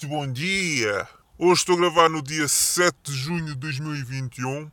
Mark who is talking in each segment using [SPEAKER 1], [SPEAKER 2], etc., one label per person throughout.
[SPEAKER 1] Muito bom dia! Hoje estou a gravar no dia 7 de junho de 2021. Uh,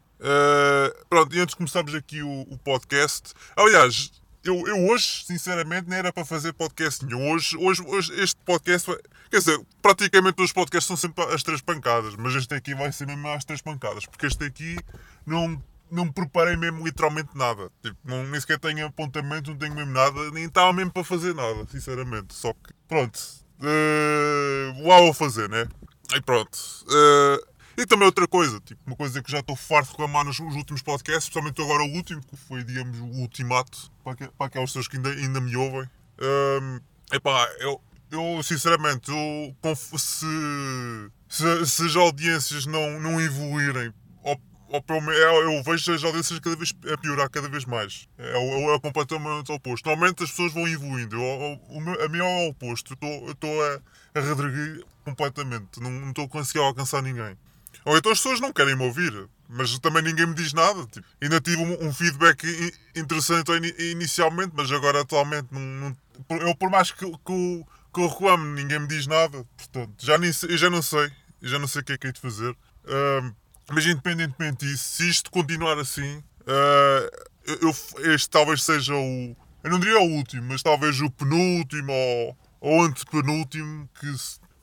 [SPEAKER 1] pronto, e antes de começarmos aqui o, o podcast. Aliás, eu, eu, hoje, sinceramente, nem era para fazer podcast nenhum. Hoje, hoje, hoje este podcast. Quer dizer, praticamente todos os podcasts são sempre as três pancadas, mas este aqui vai ser mesmo às três pancadas, porque este aqui não, não me preparei mesmo literalmente nada. Tipo, não, nem sequer tenho apontamento, não tenho mesmo nada, nem estava mesmo para fazer nada, sinceramente. Só que, pronto, uh, lá vou fazer, né? E pronto. Uh, e também outra coisa, tipo, uma coisa que já estou farto de reclamar nos, últimos podcasts, especialmente agora o último, que foi, digamos, o ultimato para, que, para aquelas pessoas que ainda, ainda me ouvem. Um, epá, eu, eu sinceramente, eu, se, se, se as audiências não, não evoluírem, eu, eu vejo as audiências cada vez a piorar cada vez mais. É, é, é completamente oposto. Normalmente as pessoas vão evoluindo. Eu, eu, a mim é o oposto. Eu estou a, a completamente. Não, estou a conseguir alcançar ninguém. Ou então as pessoas não querem me ouvir, mas também ninguém me diz nada. Tipo. Ainda tive um, um feedback interessante inicialmente, mas agora atualmente não, não, eu por mais que, que, que eu reclamo, ninguém me diz nada. Portanto, já, nem, já não sei. Já não sei o que é que é de fazer. Uh, mas independentemente disso, se isto continuar assim, uh, eu, este talvez seja o. Eu não diria o último, mas talvez o penúltimo ou, ou antepenúltimo que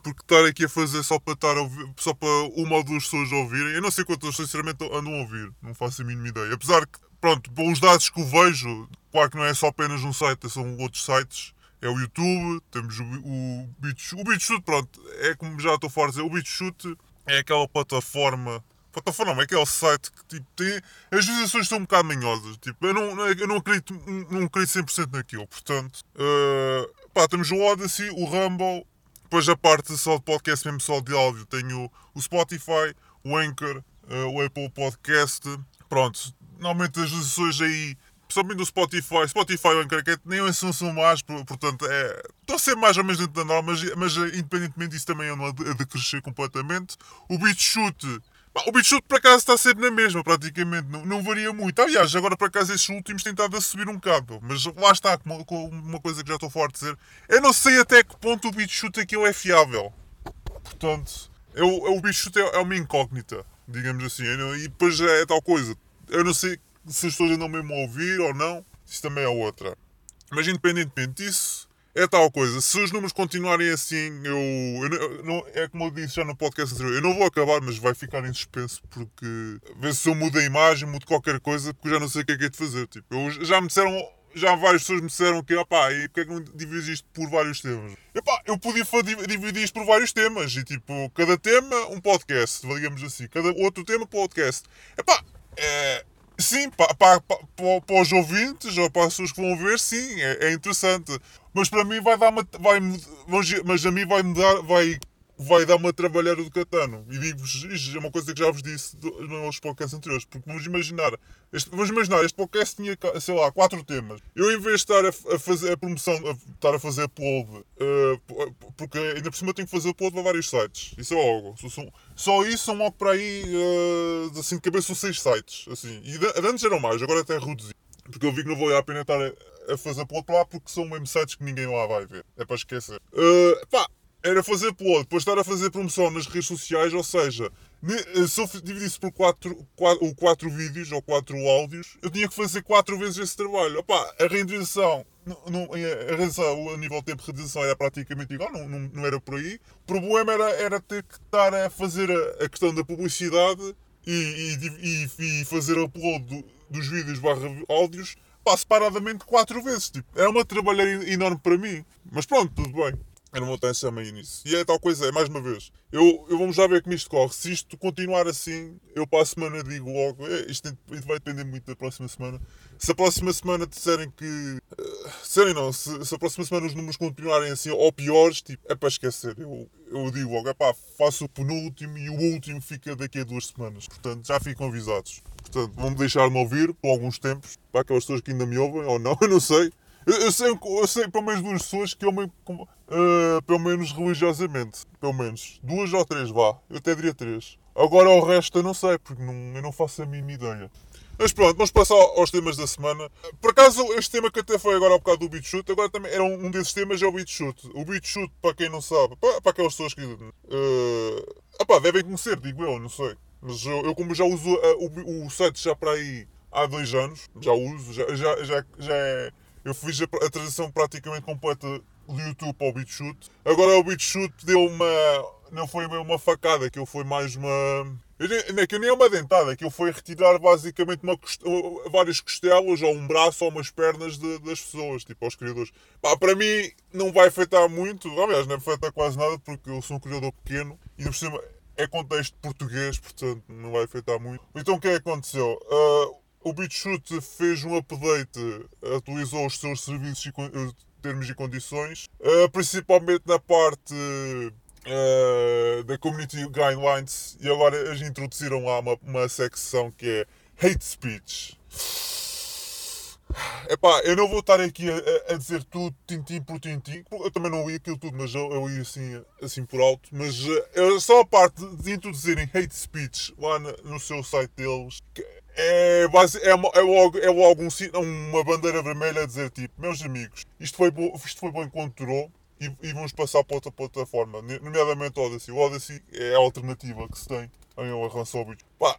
[SPEAKER 1] porque estar aqui a fazer só para estar ouvir, só para uma ou duas pessoas ouvirem, eu não sei quantas sinceramente andam a ouvir, não faço a mínima ideia. Apesar que, pronto, pelos dados que eu vejo, claro que não é só apenas um site, são outros sites. É o YouTube, temos o, o. O BitChute, pronto, é como já estou a dizer, o BitChute é aquela plataforma plataforma, é aquele site que tipo, tem. As visualizações são um bocado manhosas. Tipo, eu não, eu não acredito, não acredito 100% naquilo. Portanto, uh, pá, temos o Odyssey, o Rumble, depois a parte só de podcast, mesmo só de áudio, tenho o Spotify, o Anchor, uh, o Apple Podcast. Pronto, normalmente as visualizações aí, principalmente do Spotify, Spotify e o Anchor, que nem assim são mais, portanto, é, estão a ser mais ou menos dentro da norma, mas, mas independentemente disso também é de, de crescer completamente. O BitChute o BitChute por acaso está sempre na mesma, praticamente, não, não varia muito. Aliás, agora por acaso estes últimos têm estado a subir um bocado, mas lá está, com uma coisa que já estou forte a dizer, eu não sei até que ponto o BitChute aquilo é fiável. Portanto, eu, o BitChute é, é uma incógnita, digamos assim, e depois é tal coisa. Eu não sei se as pessoas andam mesmo a ouvir ou não, isso também é outra. Mas independentemente disso, é tal coisa, se os números continuarem assim, eu, eu, não, é como eu disse já no podcast anterior, eu não vou acabar, mas vai ficar em suspenso porque vê se eu mudo a imagem, mudo qualquer coisa, porque eu já não sei o que é que é de fazer. Tipo, eu, já me disseram, já várias pessoas me disseram que, opá, e porque é que não divides isto por vários temas? Epá, eu podia dividir isto por vários temas, e tipo, cada tema um podcast, digamos assim, cada outro tema podcast. Epá, é, Sim, para, para, para, para, os ouvintes ou para as pessoas que vão ver, sim, é, é interessante. Mas para mim vai dar uma. Vai, mas a mim vai me dar. Vai, vai dar uma trabalhar do Catano. E digo-vos, isto é uma coisa que já vos disse nos podcasts anteriores. Porque vamos imaginar, este, vamos imaginar, este podcast tinha, sei lá, quatro temas. Eu, em vez de estar a, a fazer a promoção, a, estar a fazer upload, uh, porque ainda por cima tenho que fazer upload para vários sites. Isso é algo. Só, só isso são logo para aí, uh, assim de cabeça, são seis sites. Assim. E de, antes eram mais, agora até reduzi. Porque eu vi que não vale a pena estar a, a fazer para lá porque são mesmo sites que ninguém lá vai ver. É para esquecer. Uh, pá, era fazer upload, depois estar a fazer promoção nas redes sociais, ou seja, eh, se eu dividisse por 4 quatro, quatro vídeos ou 4 áudios, eu tinha que fazer 4 vezes esse trabalho. Opa, a renderização, a renderização a nível de tempo de renderização era praticamente igual, não, não, não era por aí. O problema era, era ter que estar a fazer a, a questão da publicidade e, e, e, e fazer upload do, dos vídeos barra áudios pá, separadamente 4 vezes. Tipo, é uma trabalheira enorme para mim. Mas pronto, tudo bem. Vou ter essa meio nisso. E é tal coisa, é mais uma vez. Eu, eu vamos já ver como isto corre. Se isto continuar assim, eu para a semana digo logo. É, isto vai depender muito da próxima semana. Se a próxima semana disserem que. Uh, disserem não, se, se, a próxima semana os números continuarem assim ou piores, tipo, é para esquecer. Eu, eu digo logo, é pá, faço o penúltimo e o último fica daqui a duas semanas. Portanto, já ficam avisados. Portanto, vão-me deixar-me ouvir por alguns tempos. Para aquelas pessoas que ainda me ouvem ou não, eu não sei. Eu, eu, sei, eu sei pelo menos duas pessoas que ouvem uh, pelo menos religiosamente. Pelo menos. Duas ou três, vá. Eu até diria três. Agora o resto eu não sei, porque não, eu não faço a mínima ideia. Mas pronto, vamos passar aos temas da semana. Por acaso, este tema que até foi agora ao bocado do beat shoot, agora também era um, desses temas, é o beat shoot. O beat shoot, para quem não sabe, para, para aquelas pessoas que uh, epá, devem conhecer, digo eu, não sei. Mas eu, eu como já uso uh, o, o site já para aí há dois anos, já uso, já, já, já, já é, eu fiz a, a transição praticamente completa do YouTube para o BitChute. Agora o BitChute deu uma. Não foi uma facada, aquilo foi mais uma. Que nem é uma dentada, aquilo foi retirar basicamente uma, várias costelas, ou um braço, ou umas pernas de, das pessoas, tipo aos criadores. Pá, para mim não vai afetar muito, aliás, não afeta quase nada, porque eu sou um criador pequeno e por cima é contexto português, portanto não vai afetar muito. Então o que é que aconteceu? Uh, o BitChute fez um update, atualizou os seus serviços e eh, termos e condições, uh, principalmente na parte uh, da Community Guidelines, e agora eles introduziram lá uma, uma secção que é Hate Speech. Epá, eu não vou estar aqui a, a, dizer tudo tintim por tintim, eu também não li aquilo tudo, mas eu, eu li assim, assim por alto. Mas uh, só a parte de introduzirem hate speech lá no, no seu site deles, é, é, é, logo, é logo um, uma bandeira vermelha a dizer tipo, meus amigos, isto foi, bo, isto foi bom enquanto durou e, e, vamos passar para outra plataforma, nomeadamente o Odyssey. O Odyssey é a alternativa que se tem em relação ao vídeo. Pá,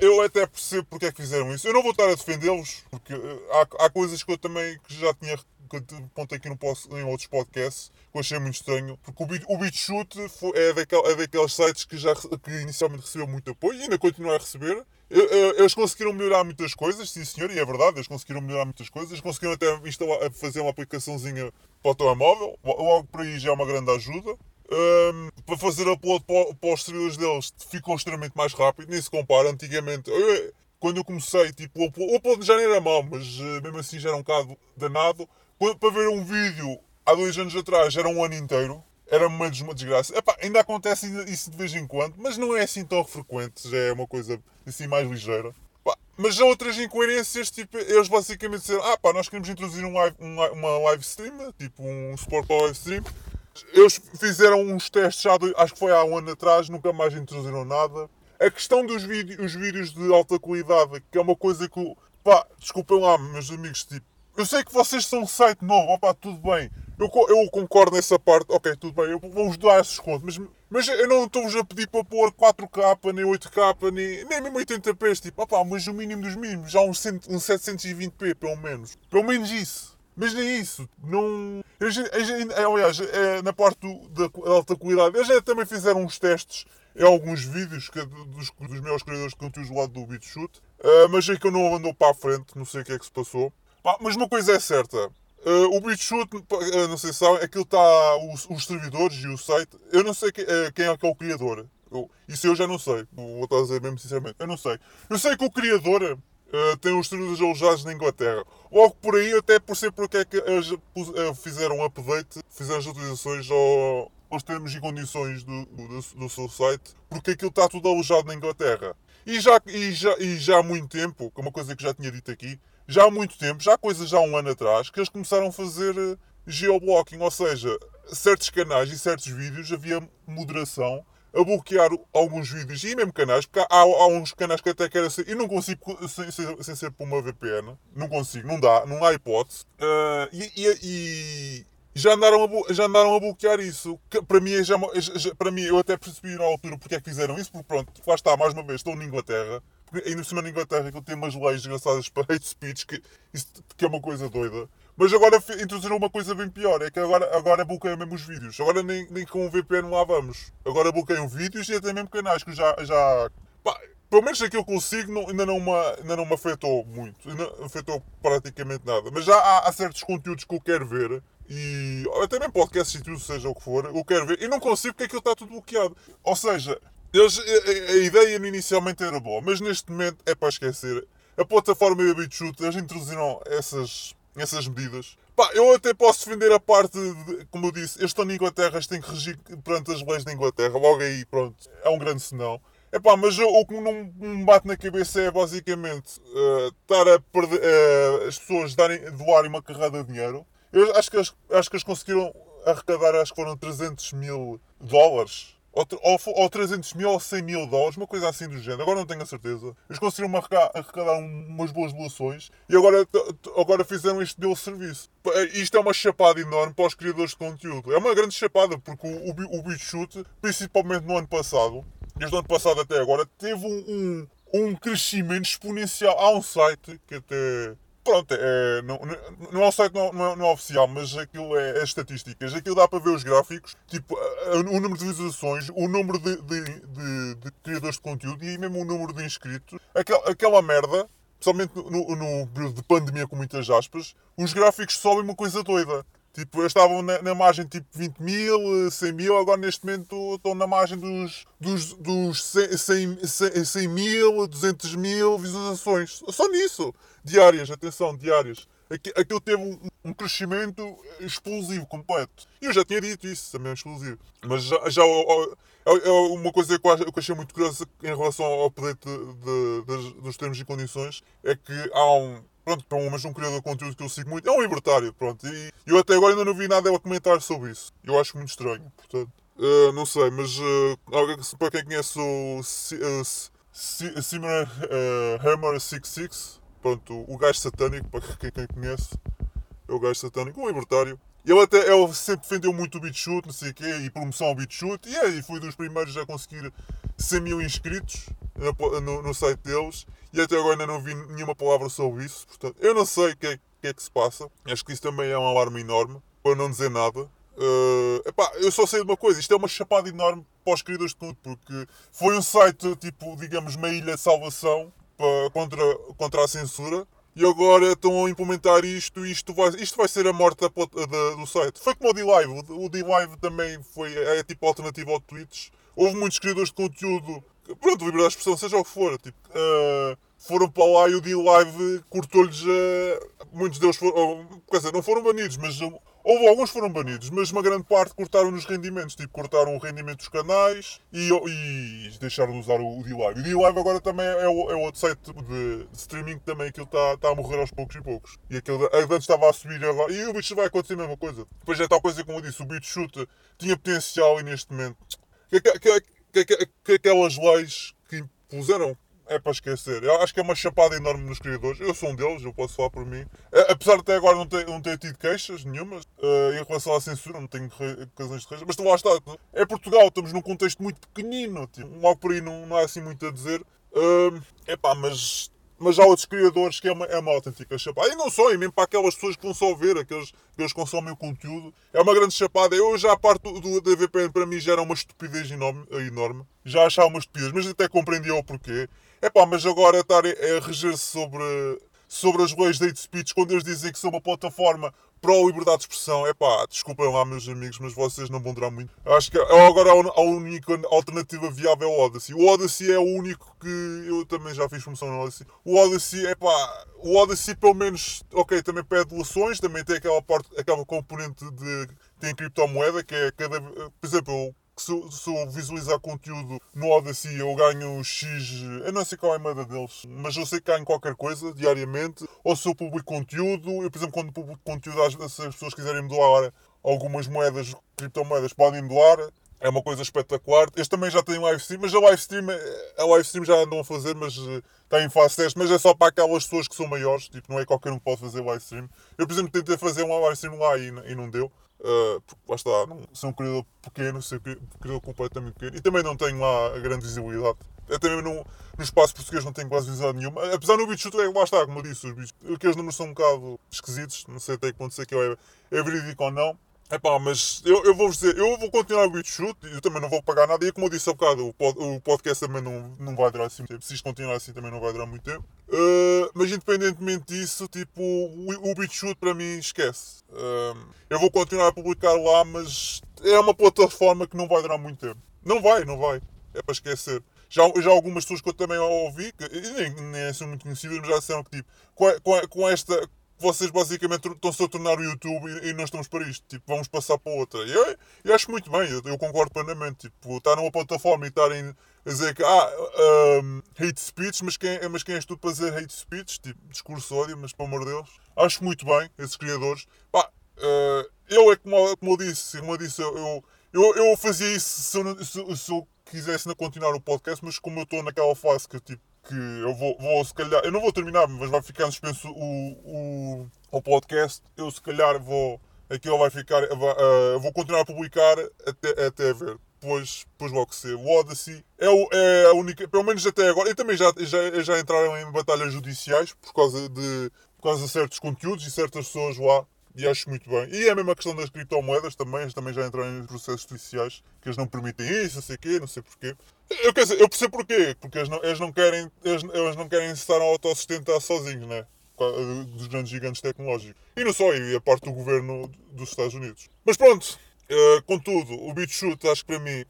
[SPEAKER 1] eu até percebo porque é que fizeram isso. Eu não vou estar a defendê-los, porque eh, há, há coisas que eu também que já tinha que apontei aqui em outros podcasts, que eu achei muito estranho, porque o, Beat, o BitChute é, é daqueles sites que, já, que inicialmente recebeu muito apoio e ainda continua a receber. Eles conseguiram melhorar muitas coisas, sim senhor, e é verdade, eles conseguiram melhorar muitas coisas, conseguiram até instalar, fazer uma aplicaçãozinha para o telemóvel, logo por aí já é uma grande ajuda. Um, para fazer upload para, para os servidores deles ficou extremamente mais rápido, nem se compara. Antigamente, eu, quando eu comecei, tipo, o upload já não era mau, mas uh, mesmo assim já era um bocado danado. Para ver um vídeo há dois anos atrás era um ano inteiro, era uma desgraça. Epá, ainda acontece isso de vez em quando, mas não é assim tão frequente, já é uma coisa assim mais ligeira. Mas já outras incoerências, tipo, eles basicamente disseram: ah pá, nós queremos introduzir um live, um, uma live stream, tipo um suporte para live stream. Eles fizeram uns testes já, acho que foi há um ano atrás, nunca mais introduziram nada. A questão dos vídeos, os vídeos de alta qualidade, que é uma coisa que, pá, desculpem lá, meus amigos, tipo, eu sei que vocês são um site novo, opá, tudo bem. Eu, eu concordo nessa parte, ok, tudo bem, eu vou-vos dar esses contos, mas, mas eu não estou-vos a pedir para pôr 4K, nem 8K, nem, nem mesmo 80p, tipo, opá, mas o mínimo dos mínimos, já uns, um 720p, pelo menos. Pelo menos isso. Mas nem isso, não. Eles, aliás, é, na parte do, da alta qualidade, eles já também fizeram uns testes em alguns vídeos que, dos, dos meus criadores de conteúdo do lado do BitChute, uh, mas é que eu não andou para a frente, não sei o que é que se passou. Pá, mas uma coisa é certa. Uh, o BitChute, uh, não sei se sabem, aquilo está. Os, os, servidores e o site. Eu não sei que, uh, quem é que é o criador. Eu, isso eu já não sei. Vou estar a dizer mesmo sinceramente. Eu não sei. Eu sei que o criador tem os servidores alojados na Inglaterra. Logo por aí, até por ser porque é que eles fizeram um update, fizeram as atualizações ao, aos termos e condições do, do, do, seu site, porque aquilo está tudo alojado na Inglaterra. E já, e, já, e já há muito tempo, que é uma coisa que já tinha dito aqui, já há muito tempo, já há coisa já há um ano atrás, que eles começaram a fazer eh, geoblocking, ou seja, certos canais e certos vídeos havia moderação a bloquear alguns vídeos e mesmo canais, porque há, há uns canais que até querem ser. E não consigo sem, sem, sem, ser por uma VPN, não consigo, não dá, não há hipótese. Uh, e, e, e, já andaram a, já andaram a bloquear isso. Que, para, mim, já, já, para mim, eu até percebi na altura porque é que fizeram isso, porque pronto, lá está, mais uma vez, estou na Inglaterra ainda por cima na Inglaterra que ele tem umas leis desgraçadas para hate speech, que, isso, que é uma coisa doida. Mas agora introduziram uma coisa bem pior, é que agora, agora bloqueiam mesmo os vídeos. Agora nem, nem com o VPN lá vamos. Agora bloqueiam vídeos e até mesmo canais que já. já pá, pelo menos aquilo que eu sigo não, ainda, não me, ainda não me afetou muito. Ainda afetou praticamente nada. Mas já há, há certos conteúdos que eu quero ver e até mesmo podcasts e tudo, seja o que for, eu quero ver e não consigo porque aquilo está tudo bloqueado. Ou seja, eles, a, a, ideia inicialmente era boa, mas neste momento é para esquecer. A plataforma e a BitChute, eles introduziram essas, essas medidas. Pá, eu até posso defender a parte, de, como eu disse, eles estão na Inglaterra, eles têm que regir perante as leis da Inglaterra. Logo aí, pronto, é um grande senão. É pá, mas eu, o que não me bate na cabeça é basicamente uh, estar a perder, uh, as pessoas darem, doarem uma carrada de dinheiro. Eu acho que, acho que eles conseguiram arrecadar, acho que foram 300 mil dólares ou, ou, ou 300 mil ou 100 mil dólares, uma coisa assim do género. Agora não tenho a certeza. Eles conseguiram arrecadar umas boas doações e agora, agora fizeram este belo serviço. Isto é uma chapada enorme para os criadores de conteúdo. É uma grande chapada porque o, o, o principalmente no ano passado, desde o ano passado até agora, teve um, um, um crescimento exponencial. Há um site que até pronto, é, não, não é um site não, não, é, não é oficial, mas aquilo é, é, estatísticas. Aquilo dá para ver os gráficos, tipo, o número de visualizações, o número de, de, de, de criadores de conteúdo e mesmo o número de inscritos. Aquela, aquela merda, principalmente no, no período de pandemia, com muitas aspas, os gráficos sobem uma coisa doida. Tipo, eles estavam na, na, margem tipo 20 mil, 100 mil, agora neste momento estão na margem dos, dos, dos 100, 100, 100 mil, 200 mil visualizações. Só nisso. Diárias, atenção, diárias. Aquilo teve um, um crescimento explosivo, completo. E eu já tinha dito isso, também é explosivo. Mas já, já é, é uma coisa que eu achei muito curiosa em relação ao update de, de, dos termos e condições é que há um, pronto, pelo menos um criador de conteúdo que eu sigo muito, é um libertário, pronto. E eu até agora ainda não vi nada a comentar sobre isso. Eu acho muito estranho, portanto. Uh, não sei, mas uh, para quem conhece o Simmer uh, Hammer 66, pronto, o gajo satânico, para quem, quem conhece, é o gajo satânico, um libertário. Ele até ele sempre defendeu muito o BitChute, não sei o quê, e promoção ao BitChute, e aí foi dos primeiros a conseguir 100 mil inscritos no, no, site deles e até agora ainda não vi nenhuma palavra sobre isso. Portanto, eu não sei o que, é, que, é que se passa. Acho que isso também é um alarme enorme, para não dizer nada. Uh, epá, eu só sei de uma coisa, isto é uma chapada enorme para os criadores de conteúdo, porque foi um site, tipo, digamos, uma ilha de salvação para, contra, contra a censura. E agora estão a implementar isto e isto vai, isto vai ser a morte da, da, do site. Foi como o D-Live. O D-Live também foi, é tipo alternativa ao Twitch. Houve muitos criadores de conteúdo pronto, liberdade de expressão, seja o que for, tipo, uh, foram para lá e o D-Live cortou-lhes, uh, muitos deles foram, quer dizer, não foram banidos, mas uh, houve alguns foram banidos, mas uma grande parte cortaram nos rendimentos, tipo, cortaram o rendimento dos canais e, e deixaram de usar o, o D-Live. O D-Live agora também é, o, é outro site de, streaming que também aquilo está tá a morrer aos poucos e poucos. E aquele antes estava a subir agora, e o bicho vai acontecer a mesma coisa. Depois é tal coisa como eu disse, o BitChute tinha potencial e neste momento... Que, que, que, que, que, que aquelas leis que impuseram é para esquecer. Eu acho que é uma chapada enorme nos criadores. Eu sou um deles, eu posso falar por mim. É, apesar de até agora não ter, não ter tido queixas nenhumas uh, em relação à censura, não tenho ocasiões de queixas. Mas lá está. É Portugal, estamos num contexto muito pequenino. Tipo, logo por aí não, não há assim muito a dizer. Uh, epá, mas mas há outros criadores que é uma, é uma autêntica chapada. E não só, e mesmo para aquelas pessoas que vão só ver, aqueles que eles consomem o conteúdo, é uma grande chapada. Eu já a parte do, do, da VPN para mim já era uma estupidez enorme, enorme. Já achava uma estupidez, mas até compreendia o porquê. É pá, mas agora estar a reger-se sobre, sobre as leis de hate speech quando eles dizem que são uma plataforma pró-liberdade de expressão, é pá, desculpem lá, meus amigos, mas vocês não vão durar muito. Acho que agora a única alternativa viável é o Odyssey. O Odyssey é o único que eu também já fiz promoção no Odyssey. O Odyssey, é pá, o Odyssey pelo menos, ok, também pede doações, também tem aquela, parte, aquela componente de. tem criptomoeda, que é cada. Por exemplo, se, se eu visualizar conteúdo no Odyssey eu ganho X, eu não sei qual é a moeda deles, mas eu sei que ganho qualquer coisa diariamente, ou se eu publico conteúdo, eu por exemplo quando publico conteúdo, se as pessoas quiserem me doar algumas moedas, criptomoedas, podem me doar, é uma coisa espetacular. Este também já tem live stream, mas a live stream, a live stream já andam a fazer, mas está eh, em fase teste, mas é só para aquelas pessoas que são maiores, tipo, não é qualquer um que pode fazer live stream. Eu, por exemplo, tentei fazer uma live stream lá e, e não deu. Uh, porque lá está, não, sou um criador pequeno, sou um criador completamente pequeno e também não tenho lá a grande visibilidade. Até mesmo no, no espaço português não tenho quase visibilidade nenhuma. Apesar do bicho é lá está, como eu disse, os bichos, aqueles números são um bocado esquisitos, não sei até que ponto sei que é, é verídico ou não. É pá, mas eu, eu vou-vos dizer, eu vou continuar o BitChute, eu também não vou pagar nada, e como eu disse há bocado, o, pod, o podcast também não, não vai durar assim muito tempo, se isto continuar assim também não vai durar muito tempo. Uh, mas independentemente disso, tipo, o, o BitChute para mim esquece. Uh, eu vou continuar a publicar lá, mas é uma plataforma que não vai durar muito tempo. Não vai, não vai. É para esquecer. Já, já algumas pessoas que eu também ouvi, que nem, nem são muito conhecidas, mas já disseram que tipo, com, com, com esta vocês basicamente estão-se a tornar o YouTube e, e nós estamos para isto. Tipo, vamos passar para outra. E eu, eu acho muito bem, eu, eu, concordo plenamente. Tipo, estar numa plataforma e estarem a dizer que ah, um, hate speech, mas quem, mas quem és tu para dizer hate speech? Tipo, discurso ódio, mas pelo amor de Deus. Acho muito bem esses criadores. Pá, uh, eu é como, como eu disse, como eu disse, eu, eu Eu, fazia isso se eu, se, se eu quisesse continuar o podcast, mas como eu estou naquela fase que tipo que eu vou, vou se calhar, eu não vou terminar, mas vai ficar suspenso o, o, o podcast, eu se calhar vou, aquilo vai ficar, uh, vou continuar a publicar até, até ver. Depois, depois logo ser. O Odyssey é, o, é a única, pelo menos até agora, e também já, já, já entraram em batalhas judiciais por causa de, por causa de certos conteúdos e certas pessoas lá e acho muito bem. E é a mesma questão das criptomoedas também, eles também já entraram em processos judiciais que eles não permitem isso, não sei o quê, não sei porquê. Eu, quer dizer, eu percebo porquê, porque eles não, eles não querem eles, eles não querem estar a autossustentar sozinhos, né? Dos grandes gigantes tecnológicos. E não só, e a parte do governo dos Estados Unidos. Mas pronto, uh, contudo, o BitChute acho que para mim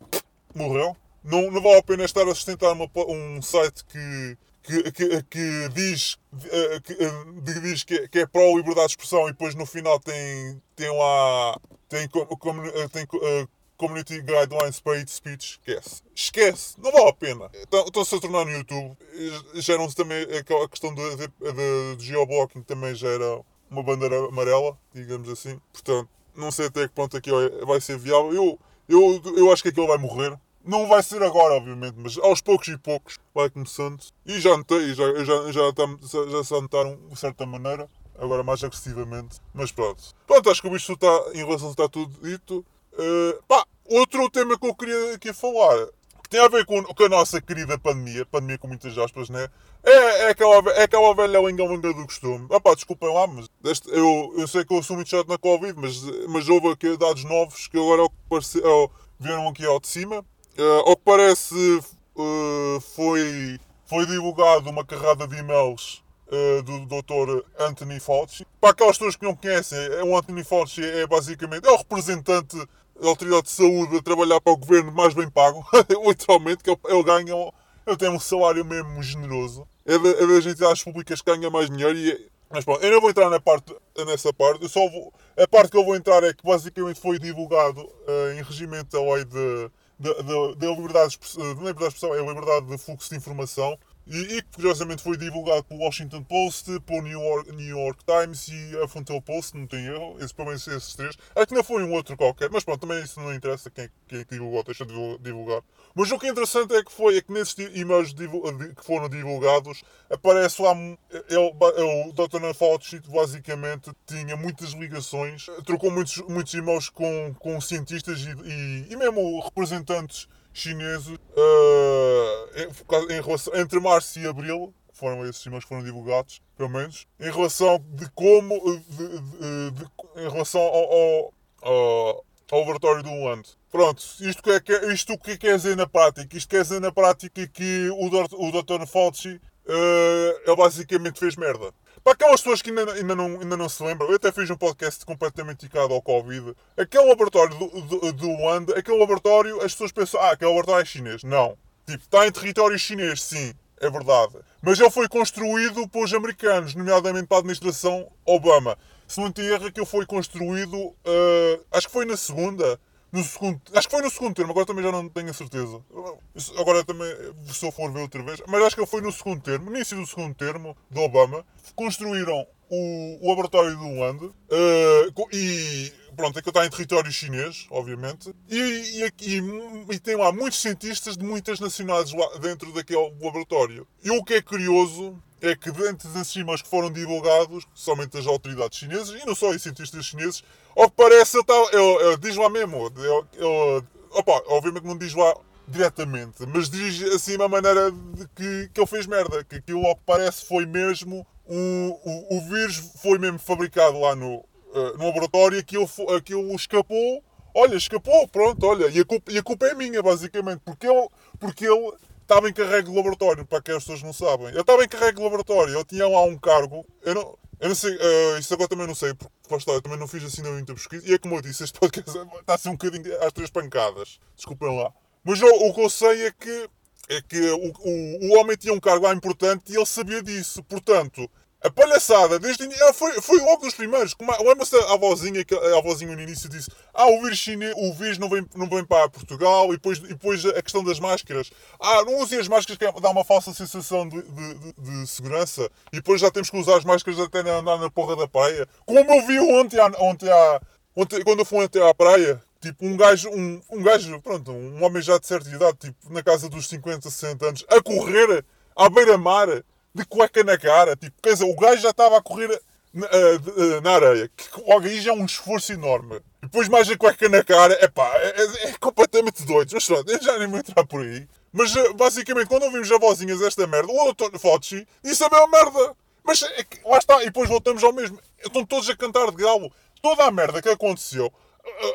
[SPEAKER 1] morreu. Não, não vale a pena estar a sustentar uma, um site que que, que, que diz, eh, que, eh, diz que, que é pró-liberdade de expressão e depois no final tem, tem lá tem, eh, tem, tem Community Guidelines para Hate Speech, esquece. Esquece, não vale a pena. Estão-se a tornar no YouTube. Geram-se também a questão de, de, de, de geoblocking, também gera uma bandeira amarela, digamos assim. Portanto, não sei até que ponto aqui vai ser viável. Eu, eu, eu acho que aquilo vai morrer. Não vai ser agora, obviamente, mas aos poucos e poucos vai começando. E já notei, já, já, já, já se notaram de certa maneira, agora mais agressivamente. Mas pronto. Pronto, acho que o bicho está, em relação está tudo dito. Uh, pá, outro tema que eu queria aqui falar, que tem a ver com, com a nossa querida pandemia, pandemia com muitas aspas, né? É, é, aquela, é aquela velha lenga-lenga do costume. Ah pá, desculpem lá, mas eu, eu sei que eu sou muito chato na Covid, mas, mas houve aqui dados novos que agora é vieram aqui ao de cima. Uh, ao que parece, uh, foi, foi divulgado uma carrada de e-mails uh, do Dr. Anthony Fauci. Para aquelas pessoas que não conhecem, o Anthony Fauci é basicamente é o representante da Autoridade de Saúde a trabalhar para o governo mais bem pago, literalmente, que ele, ele ganha, ele tem um salário mesmo generoso. É, de, é das entidades públicas que ganha mais dinheiro e mas pronto, eu não vou entrar na parte, nessa parte, eu só vou, a parte que eu vou entrar é que basicamente foi divulgado uh, em regimento da lei de, da, da, da liberdade, de liberdade de expressão, é a liberdade de fluxo de informação e, e curiosamente foi divulgado pelo Washington Post, pelo New York, New York Times e a Frontal Post, não tem erro, esse, pelo menos esses três. Acho que não foi um outro qualquer, mas pronto, também isso não interessa quem, quem divulgou, deixa de divulgar. Mas o que é interessante é que foi é que nesses e-mails que foram divulgados aparece lá ele, o Dr. Fauci basicamente tinha muitas ligações, trocou muitos, muitos e-mails com, com cientistas e, e, e mesmo representantes chineses uh, em relação, entre março e abril, foram esses e-mails que foram divulgados, pelo menos, em relação de como, de, de, de, em relação ao, ao, ao, ao laboratório do Luand. Pronto, isto, que é, isto o que quer dizer na prática? Isto quer dizer na prática que o, o Dr. Fauci uh, ele basicamente fez merda. Para aquelas pessoas que ainda, ainda, não, ainda não se lembram, eu até fiz um podcast completamente dedicado ao Covid. Aquele laboratório do, do, Wanda, aquele laboratório, as pessoas pensam, ah, aquele laboratório é chinês. Não. Tipo, está em território chinês, sim, é verdade. Mas ele foi construído pelos americanos, nomeadamente para a administração Obama. Se não tem erro, aquilo foi construído, uh, acho que foi na segunda no segundo, acho que foi no segundo termo, agora também já não tenho a certeza. Agora também, se eu for ver outra vez, mas acho que foi no segundo termo, no início do segundo termo do Obama, construíram o, o laboratório do Land uh, e pronto, é que está em território chinês, obviamente, e, e, e, tem lá muitos cientistas de muitas nacionalidades lá dentro daquele laboratório. E o que é curioso é que dentro desses e-mails que foram divulgados, somente as autoridades chinesas, e não só os cientistas chineses, ao que parece, ele, tá, ele, ele diz lá mesmo. Ele, opa, obviamente não diz lá diretamente, mas diz assim uma maneira que, que ele fez merda. Que aquilo, ao que parece, foi mesmo. O, o, o vírus foi mesmo fabricado lá no, uh, no laboratório, aquilo, aquilo escapou. Olha, escapou, pronto, olha. E a culpa, e a culpa é minha, basicamente, porque ele. Porque ele estava em carrego de laboratório, para que as pessoas não sabem. Eu estava em carrego de laboratório, eu tinha lá um cargo. Eu não, eu não sei, uh, isso agora também não sei, porque lá eu também não fiz assim muita pesquisa. E é como eu disse, este podcast está a ser um bocadinho às três pancadas. Desculpem lá. Mas o, o que eu sei é que, é que o, o, o homem tinha um cargo lá importante e ele sabia disso. Portanto, a palhaçada, desde foi, foi logo dos primeiros. Lembra-se a avózinha que a avózinha no início disse: Ah, o vírus, chinês, o vírus não, vem, não vem para Portugal. E depois, e depois a questão das máscaras. Ah, não usem as máscaras que é, dá uma falsa sensação de, de, de, de, segurança. E depois já temos que usar as máscaras até andar na porra da praia. Como eu vi ontem, ontem, ontem quando eu fui até à praia, Tipo, um gajo, um, um gajo, pronto, um homem já de certa idade, tipo, na casa dos 50, 60 anos, a correr à beira-mar, de cueca na cara. Tipo, quer dizer, o gajo já estava a correr na, uh, na areia. Que logo aí já é um esforço enorme. Depois mais a cueca na cara, epá, é, é, é completamente doido. Mas pronto, eu já nem vou entrar por aí. Mas uh, basicamente, quando ouvimos a vozinhas esta merda, o doutor Fauci disse a mesma merda. Mas é que, lá está, e depois voltamos ao mesmo. Estão todos a cantar de galo. Toda a merda que aconteceu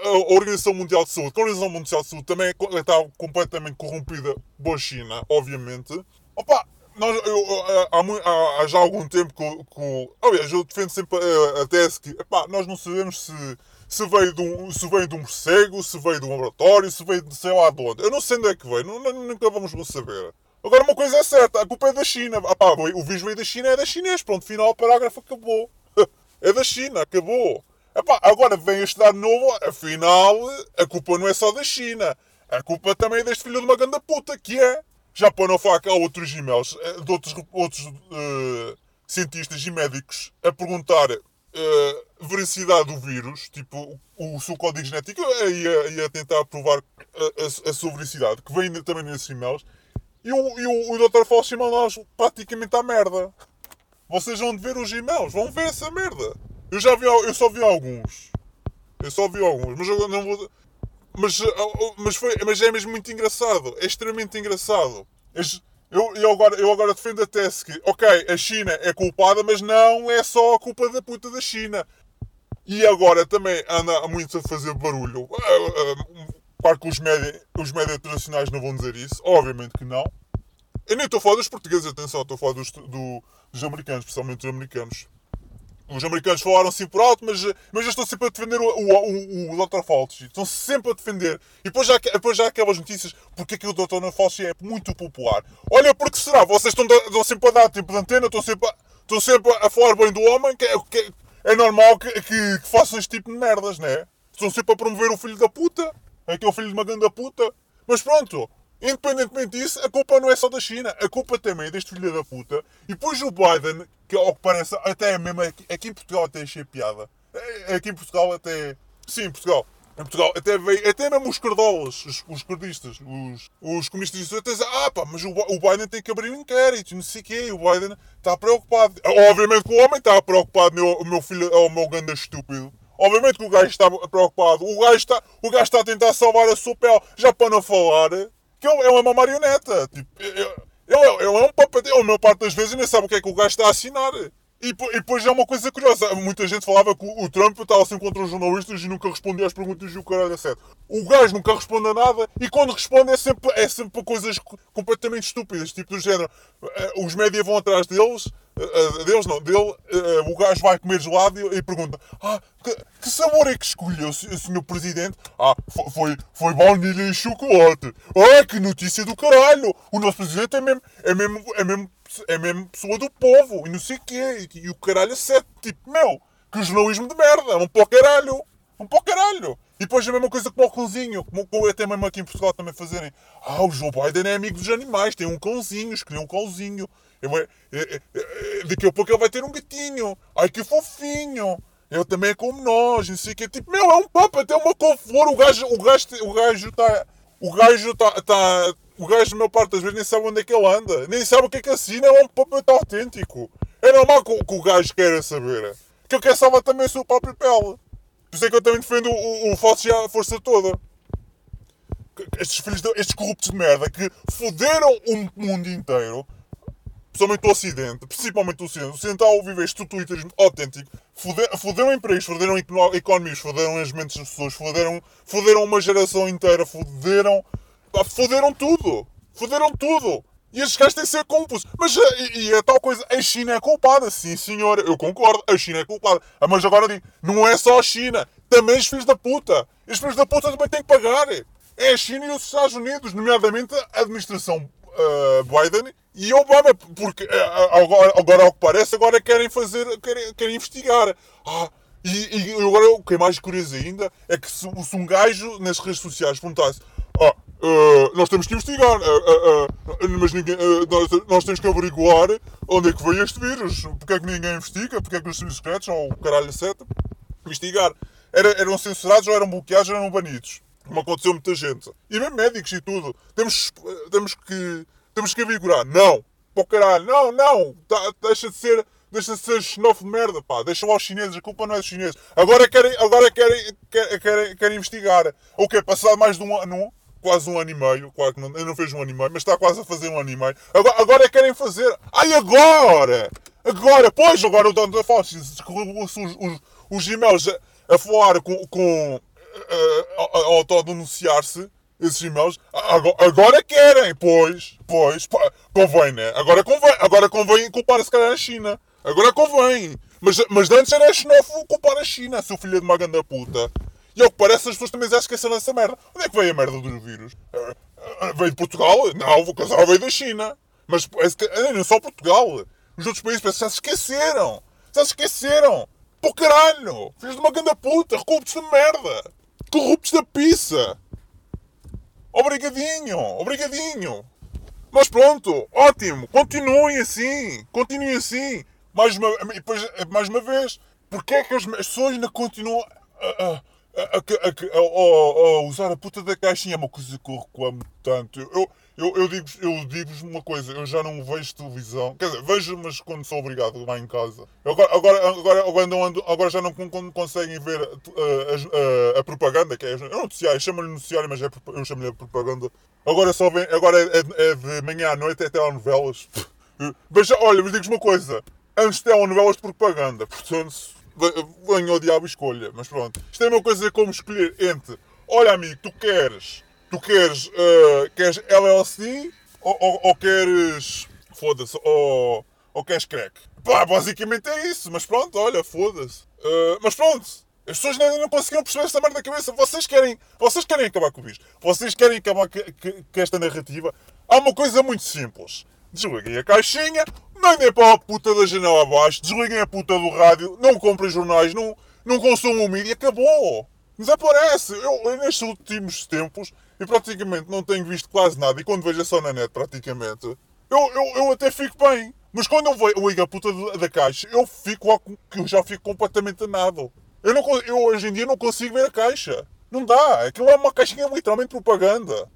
[SPEAKER 1] a, Organização Mundial de Saúde, a Organização Mundial de Saúde também está completamente corrompida pela China, obviamente. Opa, nós, eu, há, há, há, já algum tempo que, que aliás, eu defendo sempre a, a tese que epá, nós não sabemos se, se, veio de um, se veio de um morcego, se veio de um laboratório, se veio de sei lá de onde. Eu não sei onde é que veio, não, nunca vamos saber. Agora uma coisa é certa, a culpa é da China. Epá, o vírus veio da China, é da chinês. Pronto, final, parágrafo acabou. É da China, acabou. Epá, agora vem este dado novo, afinal, a culpa não é só da China. A culpa também é deste filho de uma grande puta, que é. Já para não falar que há outros e-mails eh, de outros, outros uh, cientistas e médicos a perguntar uh, veracidade do vírus, tipo o, o seu código genético, e a, tentar provar a, a, a, sua veracidade, que vem também nesses e-mails. E o, e o, o Dr. Fauci praticamente à merda. Vocês vão ver os e-mails, vão ver essa merda. Eu já vi, eu só vi alguns. Eu só vi alguns, mas eu não vou. Mas, mas, foi, mas é mesmo muito engraçado. É extremamente engraçado. Eu, eu, agora, eu agora defendo a tese que, ok, a China é culpada, mas não é só a culpa da puta da China. E agora também anda muito a fazer barulho. Ah, ah, claro que os médias os média internacionais não vão dizer isso. Obviamente que não. Eu nem estou a falar dos portugueses, atenção, estou a falar dos, do, dos americanos, especialmente os americanos. Os americanos falaram assim por alto, mas, mas eu estou sempre a defender o, o, o, o Dr. Fauci. Estão sempre a defender. E depois já, depois já aquelas notícias, porque é que o Dr. Fauci é muito popular. Olha, porque será? Vocês estão, estão sempre a dar tempo de antena, estão sempre a, estão sempre a falar bem do homem, que é, que é normal que, que, que façam este tipo de merdas, não é? Estão sempre a promover o filho da puta. É que é o filho de uma grande puta. Mas pronto, Independentemente disso, a culpa não é só da China, a culpa também é deste filho da puta. E depois o Biden, que ao que parece, até é mesmo aqui, aqui em Portugal até achei piada. É, é aqui em Portugal até. Sim, Portugal. Em Portugal até veio, até mesmo os cardolas, os, os cardistas, os, os comunistas até dizem, ah pá, mas o, o Biden tem que abrir um inquérito, não sei o quê, o Biden está preocupado. Obviamente que o homem está preocupado, meu, o meu filho é o meu ganda estúpido. Obviamente que o gajo está preocupado, o gajo está, o gajo está a tentar salvar a sua pele, já para não falar que é uma marioneta. Tipo, ele, ele é um papadeiro. A maior parte das vezes nem sabe o que é que o gajo está a assinar. E, e depois é uma coisa curiosa. Muita gente falava que o, Trump estava sempre contra os jornalistas e nunca respondia às perguntas e o caralho é certo. O gajo nunca responde a nada e quando responde é sempre, é sempre coisas completamente estúpidas. Tipo do género, eh, os médias vão atrás deles Uh, deles não, dele, o gajo vai comer gelado e, e pergunta: Ah, que, que, sabor é que escolheu, senhor Presidente? Ah, foi, foi baunilha e chocolate. Ah, que notícia do caralho! O nosso Presidente é mesmo, é mesmo, é mesmo, é mesmo pessoa do povo e não sei o quê. E, e, o caralho é certo. Tipo, meu, que jornalismo de merda, é um pó caralho. Um pó caralho. E depois a mesma coisa com o cãozinho, como, como até mesmo aqui em Portugal também fazerem. Ah, o Joe Biden é amigo dos animais, tem um cãozinho, escolheu um cãozinho. Daqui a pouco ele vai ter um gatinho. Ai que fofinho. Ele também é como nós, não sei o que. Tipo, meu, é um papo, até uma couve-flor. O gajo, o gajo, o gajo está. O gajo está. Tá, o gajo, na maior parte das vezes, nem sabe onde é que ele anda. Nem sabe o que é que assina. É um papo autêntico. É normal que, que o gajo queira saber. Que ele quer salvar também a sua própria pele. Por isso é que eu também defendo o, o, falso à força toda. Estes filhos, de, estes corruptos de merda que foderam o mundo inteiro principalmente o Ocidente, principalmente o Ocidente, o Ocidental vive este totalitarismo autêntico, foderam empregos, foderam economias, foderam as mentes das pessoas, foderam, foderam uma geração inteira, foderam, foderam tudo, foderam tudo. E estes gajos têm de ser cúmplices. Mas e, e a tal coisa, a China é culpada. Sim, senhor, eu concordo, a China é culpada. Ah, mas agora digo, não é só a China, também os filhos da puta. Os filhos da puta também têm que pagar. É a China e os Estados Unidos, nomeadamente a administração uh, Biden e Obama, porque eh, agora, agora ao que parece, agora querem fazer, querem, querem investigar. Ah, e, e, agora o que é mais curioso ainda é que se, se um gajo nas redes sociais perguntasse ah, uh, nós temos que investigar, uh, mas ninguém, nós, nós, temos que averiguar onde é que veio este vírus, porque é que ninguém investiga, porque é que os serviços secretos, ou o caralho etc, investigar. era, eram censurados, ou eram bloqueados, ou eram banidos. Como aconteceu muita gente. E mesmo médicos e tudo. Temos, temos que. Temos que vigorar. Não! O caralho. Não, não! Tá, deixa de ser. Deixa de ser xenófobo de merda, pá. Deixa lá os chineses. A culpa não é dos chineses. Agora querem, agora querem, querem, querem, querem investigar. O quê? Passado mais de um ano. Quase um ano e meio. Claro que não, eu não fiz um ano e meio, mas está quase a fazer um ano e meio. Agora, agora querem fazer. Ai, agora! Agora! Pois, agora o dono da Fauci. Os, os, os e-mails a, a falar com. com a, a, a autodenunciar-se esses e-mails. Agora, agora, querem, pois, pois, convém, né? Agora convém, agora convém culpar se calhar a China. Agora convém. Mas, mas antes era xenófobo culpar a China, seu filho de uma grande puta. E ao que parece, as pessoas também já esqueceram dessa merda. Onde é que veio a merda do vírus? Eh, eh, veio de Portugal? Não, o casal veio da China. Mas eh, não só Portugal. Os outros países já se esqueceram. Já se esqueceram. Pô caralho! Filhos de uma grande puta! Corruptos de merda! Corruptos da pizza! Obrigadinho! Obrigadinho! Mas pronto! Ótimo! Continuem assim! Continuem assim! Mais uma, mais uma vez, porque é que as pessoas ainda continuam a, a, a, usar a puta da caixinha? É uma coisa que eu reclamo tanto. Eu, eu, eu digo-vos eu digo uma coisa, eu já não vejo televisão. Quer dizer, vejo, mas quando sou obrigado lá em casa. Agora, agora, agora, agora, agora já não conseguem ver uh, a, a, a, propaganda, que é. Eu não sei, chamo-lhe noticiário, mas é, eu chamo-lhe propaganda. Agora só vem, agora é, é, é de manhã à noite, é telenovelas. Mas olha, mas digo-vos uma coisa. Antes telenovelas de propaganda, portanto, venha ao diabo escolha. Mas pronto. Isto é uma coisa como escolher entre. Olha, amigo, tu queres tu queres, uh, queres LLC ou, ou, ou queres. Foda-se, ou, ou queres crack? Pá, basicamente é isso, mas pronto, olha, foda-se. Uh, mas pronto, as pessoas ainda não conseguiram perceber esta merda da cabeça. Vocês querem, vocês querem acabar com isto. Vocês querem acabar com esta narrativa. Há uma coisa muito simples. Desliguem a caixinha, mandem para a puta da janela abaixo, desliguem a puta do rádio, não comprem jornais, não, não consumam mídia, acabou. Desaparece. Eu, eu, nestes últimos tempos, e praticamente não tenho visto quase nada. E quando vejo é só na net, praticamente, eu, eu, eu até fico bem. Mas quando eu, vejo, ligo a puta da caixa, eu fico eu já fico completamente danado. Eu, não, eu hoje em dia não consigo ver a caixa. Não dá. Aquilo é uma caixinha literalmente propaganda.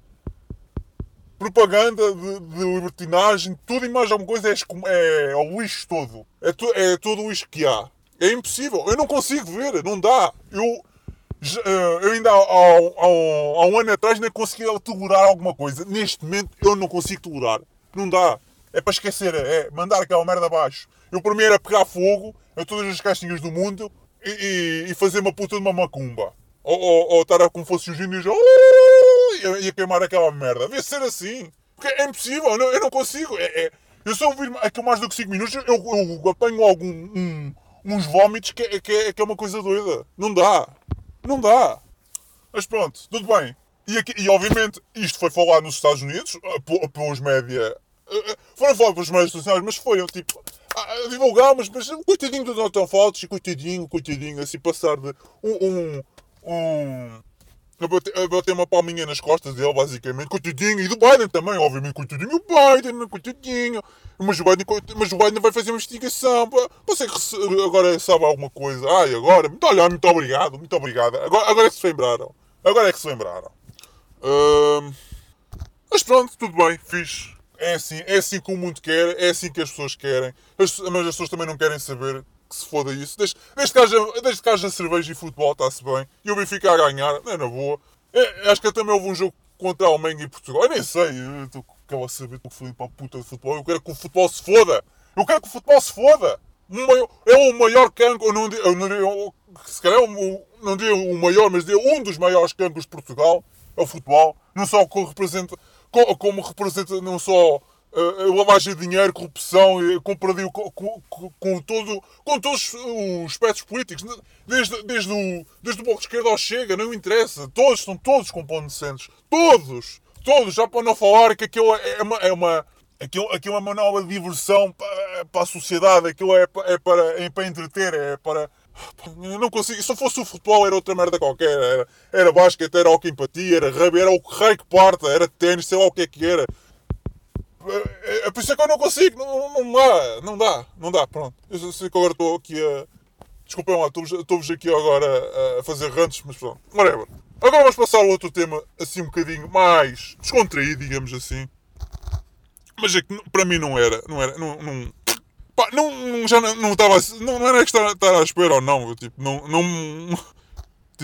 [SPEAKER 1] Propaganda de, de libertinagem, tudo e mais alguma coisa é, é, o lixo todo. É, é todo o lixo que há. É impossível. Eu não consigo ver. Não dá. Eu, eh, eu ainda há, há, há, um ano atrás nem conseguia tolerar alguma coisa. Neste momento eu não consigo tolerar. Não dá. É para esquecer, é mandar aquela merda abaixo. Eu para mim era pegar fogo a todas as caixinhas do mundo e, e, e fazer uma puta de uma macumba. Ou, ou, ou estar como fosse os índios e a queimar aquela merda. Devia ser assim. Porque é impossível, eu não, eu não consigo. É, é, eu só ouvir aquilo mais do que 5 minutos, eu, eu apanho algum um, uns vómitos que, que, é, que é uma coisa doida. Não dá. Não dá. Mas pronto, tudo bem. E, aqui, e obviamente isto foi falado nos Estados Unidos, eh, pelos média. Eh, eh, foram falar pelos médias sociais, mas foi tipo. Divulgar, mas, mas coitadinho do Donald Trump, coitadinho, coitadinho, assim passar de um. um, um a bater, a bater uma palminha nas costas dele, basicamente, coitadinho, e do Biden também, obviamente, coitadinho, o Biden, coitadinho, mas o Biden, mas o Biden vai fazer uma investigação, você que agora sabe alguma coisa, ai, agora, muito, olha, muito obrigado, muito obrigado, agora, agora é que se lembraram, agora é que se lembraram. Uh, mas pronto, tudo bem, fixe. É assim, é assim que o mundo quer, é assim que as pessoas querem, as, mas as pessoas também não querem saber que se foda isso. Desde, desde, que, haja, desde que haja cerveja e futebol, está-se bem. E o Benfica a ganhar, é na boa. É, acho que também houve um jogo contra a Alemanha e Portugal. Eu nem sei, eu estou a saber, estou fodido para a puta de futebol. Eu quero que o futebol se foda. Eu quero que o futebol se foda. É o maior cancro, eu não, eu não, eu, se calhar eu não digo o maior, mas digo um dos maiores cancros de Portugal é o futebol. Não só como representa, como representa não só uh, lavagem de dinheiro, corrupção, compradio com, com, com, todo, com todos os aspectos políticos, desde, desde, o, desde o Bloco de Esquerda ao Chega, não interessa, todos são todos componentes, todos, todos, já para não falar que aquilo é uma, é uma Aquilo, aquilo é uma nova diversão para, para a sociedade, aquilo é, é, para, é para entreter, é para. Não consigo. Se fosse o futebol, era outra merda qualquer. Era, era basquete, era hockey empatia, era rugby, era o raio que parta, era ténis, sei lá o que é que era. É, é por isso é que eu não consigo, não, não dá, não dá, não dá, pronto. Eu sei que agora estou aqui a Desculpem lá, estou-vos aqui agora a fazer rantes, mas pronto. Whatever. Agora vamos passar ao outro tema, assim um bocadinho mais descontraído, digamos assim. Mas é que para mim não era, não era, não, não, pá, não já não estava, não, não era que estar, estar à espera ou não, tipo, não, não,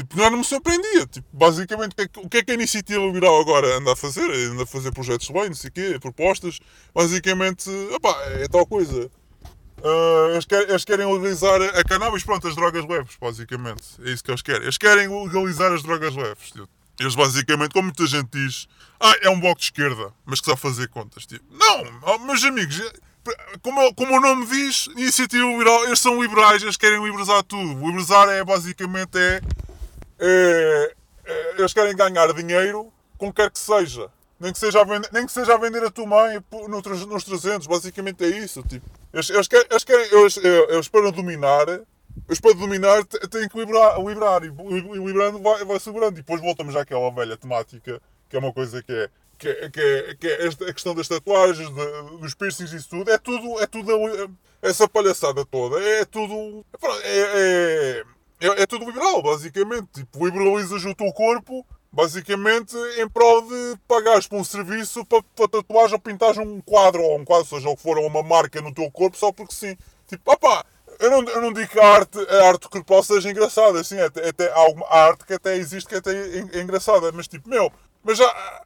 [SPEAKER 1] tipo, não me surpreendia, tipo, basicamente o que é que a iniciativa liberal agora anda a fazer? Anda a fazer projetos de lei, não sei o quê, propostas, basicamente, opá, é tal coisa. Uh, eles, querem, eles, querem, legalizar a cannabis, pronto, as drogas leves, basicamente. É isso que eles querem. Eles querem legalizar as drogas leves. Tipo. Eles basicamente, como muita gente diz, ah, é um bloco de esquerda, mas que sabe fazer contas. Tipo, não, meus amigos, como, como o nome diz, iniciativa liberal, eles são liberais, eles querem liberalizar tudo. Liberalizar é basicamente é, é, é eles querem ganhar dinheiro com quer que seja. Nem que seja a vender, nem que seja a, vender a tua mãe nos 300, basicamente é isso. Tipo, eles, eles, querem, eles, querem, eles, eles para dominar, eles para dominar têm que liberar, liberar e, liberando vai, vai segurando. E depois voltamos àquela velha temática, que é uma coisa que é que é, que é, que é a questão das tatuagens, de, dos piercings e isso tudo, é tudo, é tudo essa palhaçada toda, é tudo, é, é, é, é tudo liberal, basicamente. Tipo, liberalizas o teu corpo, basicamente em prol de pagares por um serviço para, para tatuares ou pintares um quadro, ou um quadro, seja o que for, ou uma marca no teu corpo, só porque sim. Tipo, opá, eu não, eu não digo que a arte, a arte corporal seja engraçada, assim, até, até há alguma arte que até existe que até é, é engraçada, mas tipo, meu, mas já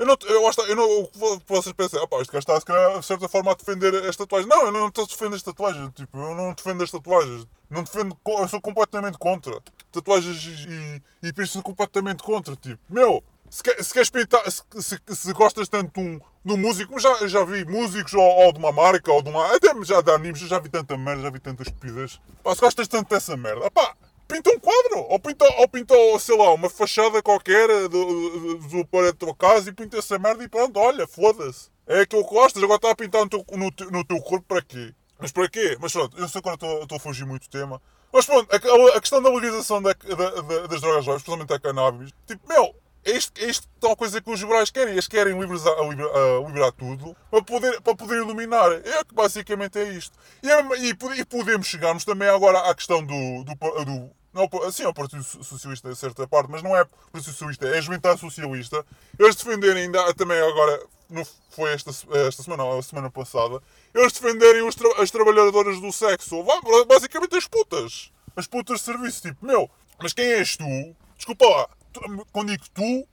[SPEAKER 1] eu não, eu, eu não, vocês pensam, opa, este gajo está, calhar, de certa forma, a defender as tatuagens. Não, eu não estou a defender as tatuagens. Tipo, eu não defendo as tatuagens. Não defendo, eu sou completamente contra. Tatuagens e, e piercing completamente contra. Tipo, meu, se, se queres pintar, se, se, se, gostas tanto de um, de um músico, já, já vi músicos ou, ou, de uma marca, ou de uma. Até já de animes, já vi tanta merda, já vi tanta estupidez. Se gostas tanto dessa merda, pá, pinta um quadro, ou pinta, ou pinta sei lá, uma fachada qualquer do, do, do parede da tua casa e pinta essa merda e pronto, olha, foda-se. É aquilo que gostas, agora está a pintar no teu, no, no teu corpo para quê? Mas para quê? Mas pronto, eu sei que agora estou a fugir muito do tema. Mas pronto, a, a questão da legalização da, da, da, das drogas leves, especialmente a cannabis, tipo, meu, é isto, é isto tal coisa que os liberais querem. Eles querem liberar, liberar, liberar tudo para poder, para poder iluminar. É que basicamente é isto. E, é, e, e podemos chegarmos também agora à questão do, do, do não, assim, é o Partido Socialista em certa parte, mas não é Partido Socialista, é a Juventude Socialista. Eles defenderem ainda, também agora, não foi esta, esta semana, ou a semana passada, eles defenderem os as trabalhadoras do sexo, basicamente as putas. As putas de serviço, tipo, meu, mas quem és tu? Desculpa lá, tu, quando digo tu,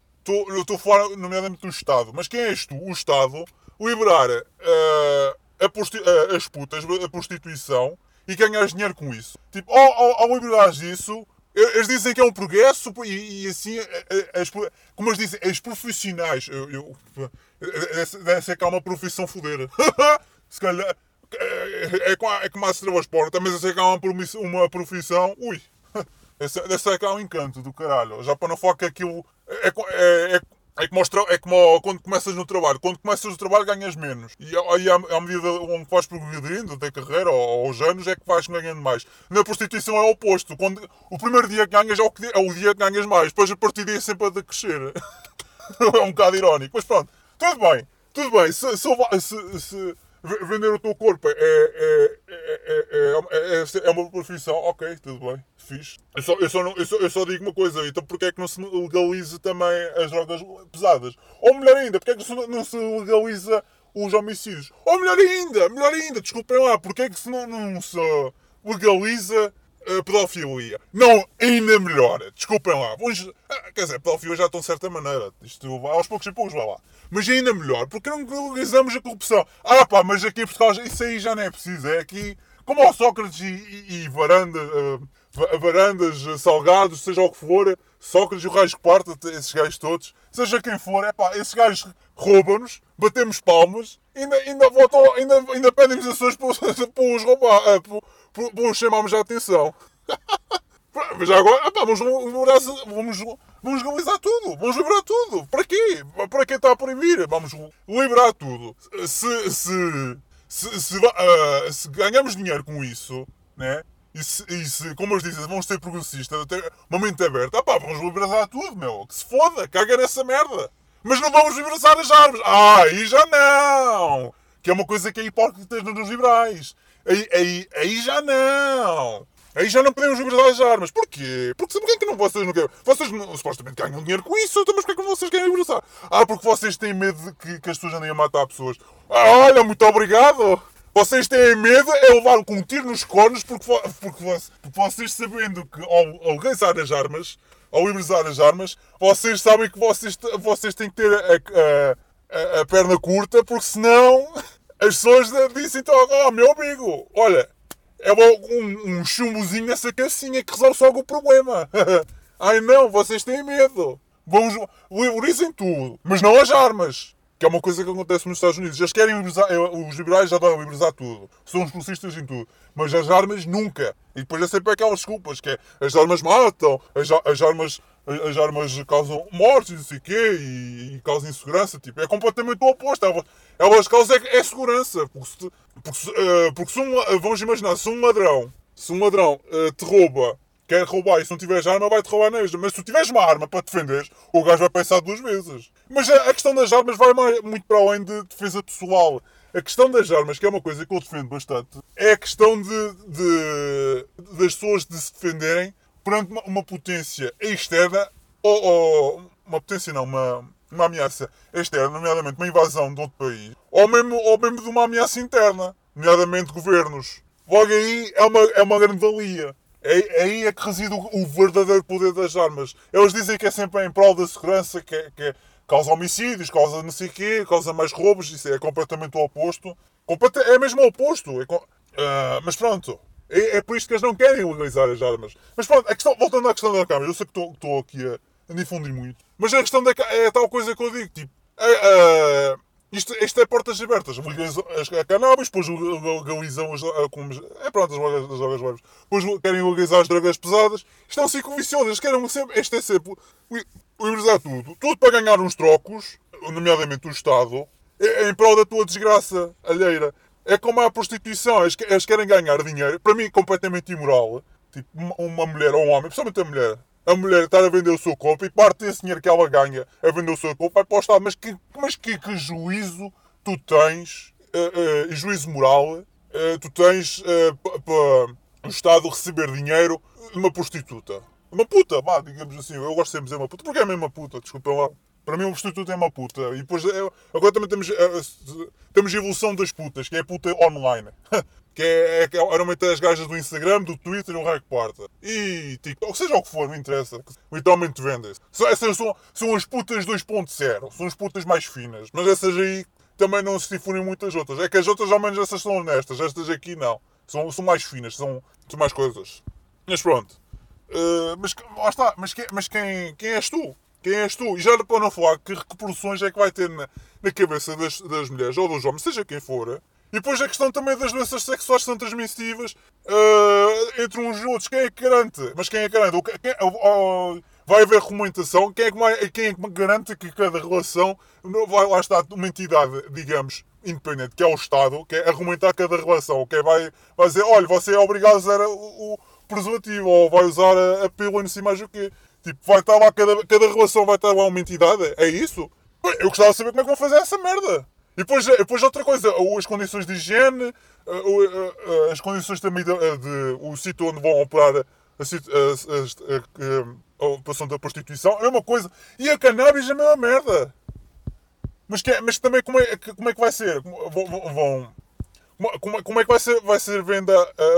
[SPEAKER 1] eu estou fora, nomeadamente do Estado, mas quem és tu, o Estado, liberar uh, a, a, as putas, a prostituição, e ganhas dinheiro com isso. Tipo, ao, ao, ao liberares isso, eles dizem que é um progresso e, e assim, as, como eles dizem, os profissionais, eu, eu, deve ser que há uma profissão fodeira. Se calhar, é, é, é como a transporte, também eu sei que há uma, uma profissão, ui, deve ser que há um encanto do caralho. Já para não falar que aquilo é, é, é é como, é como quando começas no trabalho. Quando começas no trabalho ganhas menos. E aí, à, medida onde vais progredindo, da carreira ou, aos anos, é que vais ganhando mais. Na prostituição é o oposto. Quando, o primeiro dia que ganhas é o, que, é o dia que ganhas mais. Depois a partir daí é sempre a decrescer. é um bocado irónico. Mas pronto, tudo bem. Tudo bem. Se, se, se vender o teu corpo é, é, é, é, uma profissão, ok, tudo bem, fixe. Eu só, eu, só não, eu, só, eu só digo uma coisa, então porque é que não se legaliza também as drogas pesadas? Ou melhor ainda, porque é que não se legaliza os homicídios? Ou melhor ainda, melhor ainda, desculpem lá, porque é que se não, não se legaliza a pedofilia. Não, ainda melhor. Desculpem lá. Vamos, quer dizer, pedofilia já estão de certa maneira. Isto aos poucos e poucos vai lá. Mas ainda melhor, porque não legalizamos a corrupção. Ah pá, mas aqui em Portugal isso aí já não é preciso. É aqui, como ao Sócrates e, e, e varanda, uh, varandas, salgados, seja o que for, Sócrates e o Reis que parte, esses gajos todos, seja quem for, é pá, esses gajos roubam-nos, batemos palmas, ainda, ainda, votam, ainda, ainda pedem ações para, para os roubar, uh, para, para, para os chamarmos a atenção. Mas agora, epá, vamos, vamos, vamos legalizar tudo. Vamos liberar tudo. Para quê? Para quem está a proibir? Vamos liberar tudo. Se, se, se, se, uh, se ganhamos dinheiro com isso, né? E se, e se, como eles dizem, vamos ser progressistas, até momento aberto, ah pá, vamos liberar tudo, meu. Que se foda, caga nessa merda. Mas não vamos liberar as armas. Ah, aí já não. Que é uma coisa que é hipócrita nos liberais. Aí, aí, aí já não. Aí já não podemos libertar as armas. Porquê? Porque porquê é que não, vocês não querem? Vocês não, supostamente ganham dinheiro com isso, então mas porquê é que vocês querem libertar? Ah, porque vocês têm medo de que, que as pessoas andem a matar pessoas. Ah, olha, muito obrigado! Vocês têm medo é levar com um tiro nos cornos porque, porque, porque vocês sabendo que ao legalizar as armas, ao liberalizar as armas, vocês sabem que vocês, vocês têm que ter a, a, a, perna curta porque senão as pessoas dizem então, oh meu amigo, olha, é um, um chumbozinho nessa cacinha que resolve só o problema. Ai não, vocês têm medo. Vão, liberalizem tudo, mas não as armas. Que é uma coisa que acontece nos Estados Unidos. Eles querem liberalizar, os liberais já adoram liberalizar tudo. São os progressistas em tudo. Mas as armas nunca. E depois é sempre aquelas desculpas, que é as armas matam, as, as armas as armas causam mortes e não sei o quê e, e, causam insegurança. Tipo, é completamente o oposto. Elas, elas causam é, é segurança. Porque se, porque, uh, porque se um, vamos imaginar, se um ladrão, se um ladrão uh, te rouba, quer roubar e se não tiveres arma, vai-te roubar mesmo. Mas se tu tiveres uma arma para te defender, o gajo vai pensar duas vezes. Mas a, a questão das armas vai mais, muito para além de defesa pessoal. A questão das armas, que é uma coisa que eu defendo bastante, é a questão de, de das pessoas de se defenderem perante uma, uma potência externa, ou, ou, uma potência não, uma, uma ameaça externa, nomeadamente uma invasão de outro país, ou mesmo, ou mesmo de uma ameaça interna, nomeadamente governos. Logo aí é uma, é uma grande valia. É, aí é que reside o, o, verdadeiro poder das armas. Eles dizem que é sempre em prol da segurança, que, é, que é, causa homicídios, causa não sei quê, causa mais roubos, isso é completamente o oposto. Completa, é mesmo o oposto. É, uh, mas pronto, é, é, por isto que eles não querem legalizar as armas. Mas pronto, a questão, voltando à questão da câmara, eu sei que estou aqui a, a, difundir muito, mas a questão da é tal coisa que eu digo, tipo, isto, isto é portas abertas. A cannabis, depois legalizam as, como, é pronto, as drogas leves. Depois querem legalizar as drogas pesadas. Isto é um ciclo vicioso. Eles querem sempre, este é sempre legalizar tudo. Tudo para ganhar uns trocos, nomeadamente o Estado, em prol da tua desgraça alheira. É como a prostituição, eles, eles querem ganhar dinheiro, para mim completamente imoral. Tipo, uma mulher ou um homem, principalmente a mulher, a mulher estar a vender o seu corpo e parte desse dinheiro que ela ganha a vender o seu corpo vai para o Estado. Mas que, mas que, que juízo tu tens, uh, uh, juízo moral, uh, tu tens para o Estado receber dinheiro de uma prostituta? Uma puta, vá, digamos assim. Eu gosto sempre de dizer uma puta, porque é mesmo uma puta, desculpem lá. Para mim, um prostituto é uma puta. E depois, agora também temos, temos a evolução das putas, que é a puta online. que é, é, normalmente as gajas do Instagram, do Twitter e o raio porta. E TikTok, seja o que for, não interessa. Literalmente vende-se. Essas são, são as putas 2.0. São as putas mais finas. Mas essas aí também não se difundem muitas outras. É que as outras, ao menos, essas são honestas. Estas aqui, não. São, são mais finas, são, são mais coisas. Mas pronto. Uh, mas lá está. Mas, mas quem, quem és tu? Quem és tu? E já para não falar que repercussões é que vai ter na, na cabeça das, das mulheres ou dos homens, seja quem for. E depois a questão também das doenças sexuais são transmissíveis uh, entre uns e outros. Quem é que garante? Mas quem é que garante? Quem, uh, vai haver regulamentação. Quem é, que, quem é que garante que cada relação vai lá estar uma entidade, digamos, independente, que é o Estado, que é argumentar cada relação, que é, vai, vai dizer, olha, você é obrigado a usar o, o preservativo, ou vai usar a, a pílula, não sei mais o quê. Tipo, vai estar lá, cada, cada relação vai estar lá uma entidade? É isso? Eu gostava de saber como é que vão fazer essa merda. E depois, depois outra coisa, as condições de higiene, as condições também de, de o sítio onde vão operar a, a, a, a, operação da prostituição, é uma coisa. E a cannabis é a mesma merda. Mas, que, mas também como é, como é que vai ser? Vão como, como é que vai ser, vai ser venda,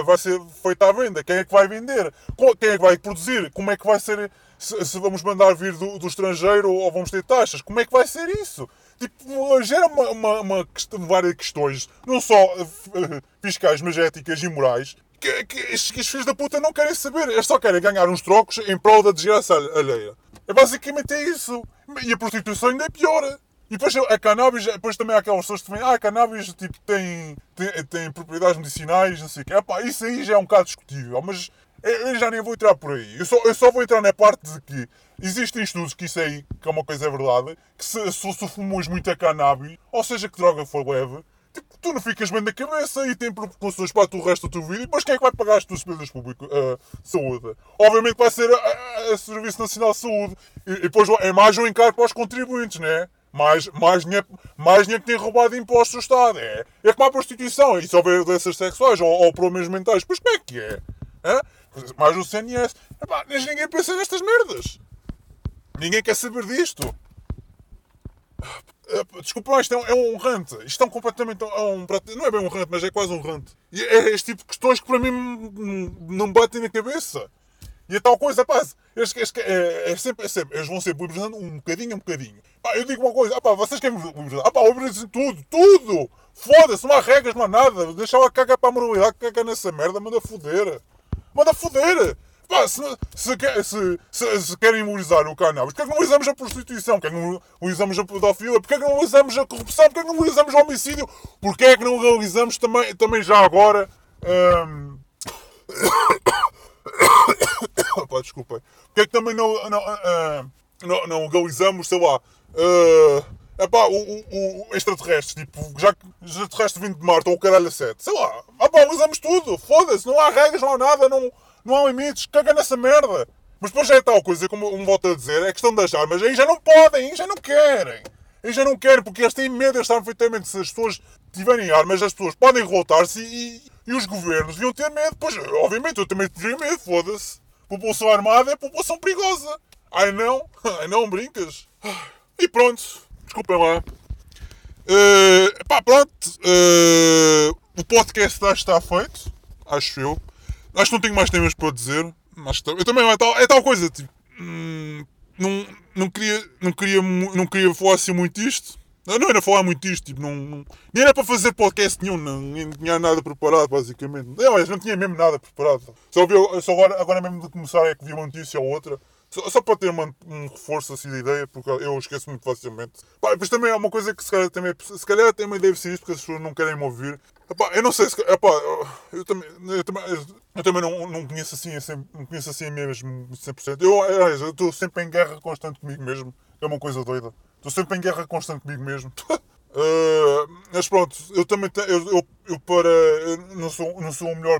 [SPEAKER 1] vai ser feita a venda? Quem é que vai vender? Quem é que vai produzir? Como é que vai ser se, se vamos mandar vir do, do, estrangeiro ou vamos ter taxas. Como é que vai ser isso? Tipo, gera uma, uma, uma questão, várias questões, não só uh, fiscais, mas éticas e morais, que, que, estes, estes filhos da puta não querem saber. Eles só querem ganhar uns trocos em prol da desgraça alheia. É basicamente é isso. E a prostituição ainda é pior. E depois a cannabis, depois também há aquelas pessoas que também, ah, a cannabis tipo, tem, tem, tem propriedades medicinais, não sei o quê. Epá, isso aí já é um bocado discutível, mas eu já nem vou entrar por aí. Eu só, eu só vou entrar na parte de que existem estudos que isso aí, que é uma coisa é verdade, que se, se, se fumas muito a cannabis, ou seja, que droga for leve, tipo, tu não ficas bem na cabeça e tem preocupações para o resto do teu vida. E depois quem é que vai pagar as tuas despesas públicas? Uh, saúde. Obviamente vai ser a, a, Serviço Nacional de Saúde. E, e depois é mais um encargo para os contribuintes, né? Mais, mais, dinheiro, mais dinheiro que tem roubado impostos do Estado. É, é como a prostituição. E se houver doenças sexuais ou, ou problemas mentais, pois como é que é? Hã? Mais o CNS. Epá, mas ninguém pensa nestas merdas. Ninguém quer saber disto. Desculpa, isto é um, é rant. Isto é um completamente. É um, não é bem um rant, mas é quase um rant. E é este tipo de questões que para mim não me batem na cabeça. E a tal coisa, pá, é, é, sempre, é sempre, eles vão ser liberalizando um bocadinho, um bocadinho. Pá, eu digo uma coisa, ah, pá, vocês querem liberalizar? Ah, pá, liberalizem tudo, tudo! Foda-se, não há regras, não há nada. Deixa lá cagar para a moralidade, cagar nessa merda, manda foder. Manda foder! Pá, se, se, se, se, querem imunizar o cannabis, porquê é que não usamos a prostituição? Porquê é que não usamos a pedofilia? Porquê é que não usamos a corrupção? Porquê é que não usamos o homicídio? Porquê é que não realizamos também, também já agora... Hum... Pá, desculpem. Porquê é que também não, não, uh, não, não legalizamos, sei lá... Uh... Epá, o, o, o extraterrestre, tipo, já que extraterrestre vindo de Marte ou o caralho a 7, sei lá, epá, usamos tudo, foda-se, não há regras, não há nada, não, não há limites, caga nessa merda. Mas depois já é tal coisa, como um volta a dizer, é questão das armas, aí já não podem, aí já não querem. Aí já não querem, porque eles têm medo, eles sabem perfeitamente se as pessoas tiverem armas, as pessoas podem revoltar-se e, e, os governos deviam ter medo. Pois, obviamente, eu também teria medo, foda-se. População armada é população perigosa. Ai não, ai não, brincas. E pronto, desculpem lá. Uh, pá, pronto, uh, o podcast acho que está feito, acho eu. Acho que não tenho mais temas para dizer. Acho que, eu também é tal, é tal coisa, tipo, hum, não, não, queria, não, queria, não queria falar assim muito isto. Não era falar muito isto, tipo, não, não, nem era para fazer podcast nenhum, não, nem tinha nada preparado, basicamente. Eu, não tinha mesmo nada preparado. Só, vi, só agora, agora mesmo de começar é que vi uma notícia ou outra só, só para ter uma, um reforço assim de ideia, porque eu esqueço muito facilmente. Pá, depois também é uma coisa que se calhar também, se calhar também deve ser isto, porque as pessoas não querem me ouvir. Epá, eu não sei se. Epá, eu também, eu também, eu também não, não conheço assim, não conheço assim mesmo 100%. Eu, estou sempre em guerra constante comigo mesmo. É uma coisa doida. Estou sempre em guerra constante comigo mesmo. Uh, mas pronto, eu também eu, eu, eu, para eu não sou não sou o melhor